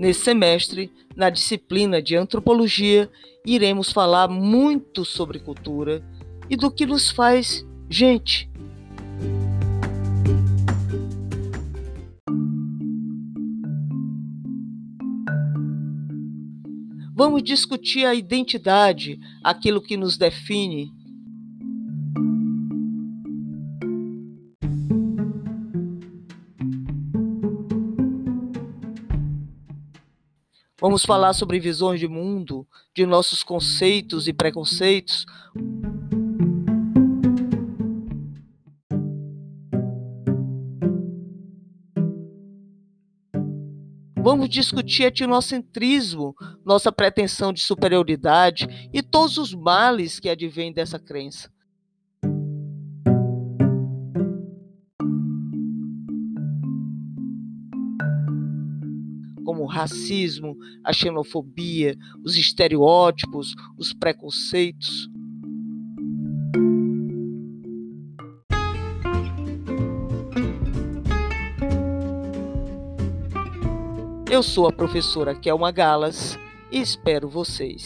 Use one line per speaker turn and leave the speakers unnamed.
Nesse semestre, na disciplina de antropologia, iremos falar muito sobre cultura e do que nos faz gente. Vamos discutir a identidade, aquilo que nos define. Vamos falar sobre visões de mundo, de nossos conceitos e preconceitos. Vamos discutir etnocentrismo, nossa pretensão de superioridade e todos os males que advêm dessa crença. Como o racismo, a xenofobia, os estereótipos, os preconceitos. Eu sou a professora Kelma Galas e espero vocês.